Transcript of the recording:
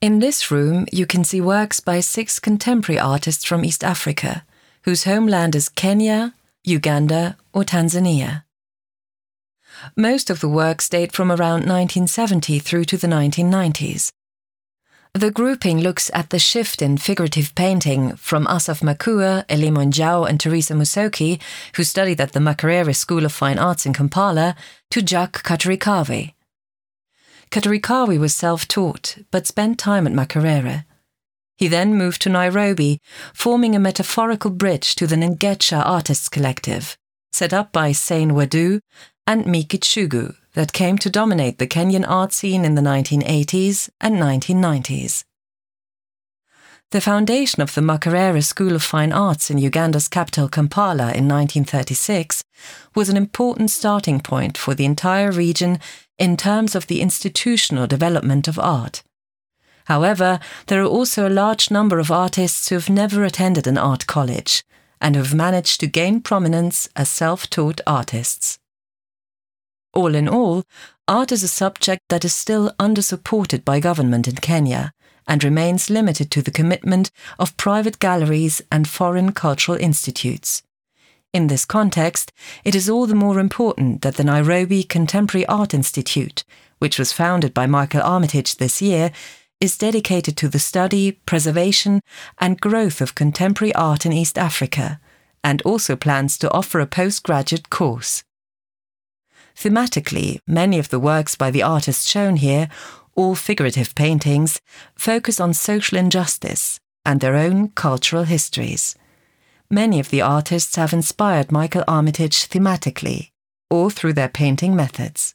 In this room, you can see works by six contemporary artists from East Africa, whose homeland is Kenya, Uganda, or Tanzania. Most of the works date from around 1970 through to the 1990s. The grouping looks at the shift in figurative painting from Asaf Makua, Elimo Njau, and Theresa Musoke, who studied at the Makerere School of Fine Arts in Kampala, to Jak Katarikawe. Katarikawe was self taught, but spent time at Makerere. He then moved to Nairobi, forming a metaphorical bridge to the Ngecha Artists Collective, set up by Sane Wadu and Meek Gichugu, that came to dominate the Kenyan art scene in the 1980s and 1990s. The foundation of the Makerere School of Fine Arts in Uganda's capital Kampala in 1936 was an important starting point for the entire region in terms of the institutional development of art. However, there are also a large number of artists who have never attended an art college and who have managed to gain prominence as self taught artists. All in all, art is a subject that is still under-supported by government in Kenya and remains limited to the commitment of private galleries and foreign cultural institutes. In this context, it is all the more important that the Nairobi Contemporary Art Institute, which was founded by Michael Armitage this year, is dedicated to the study, preservation, and growth of contemporary art in East Africa, and also plans to offer a postgraduate course. Thematically, many of the works by the artists shown here, all figurative paintings, focus on social injustice and their own cultural histories. Many of the artists have inspired Michael Armitage thematically or through their painting methods.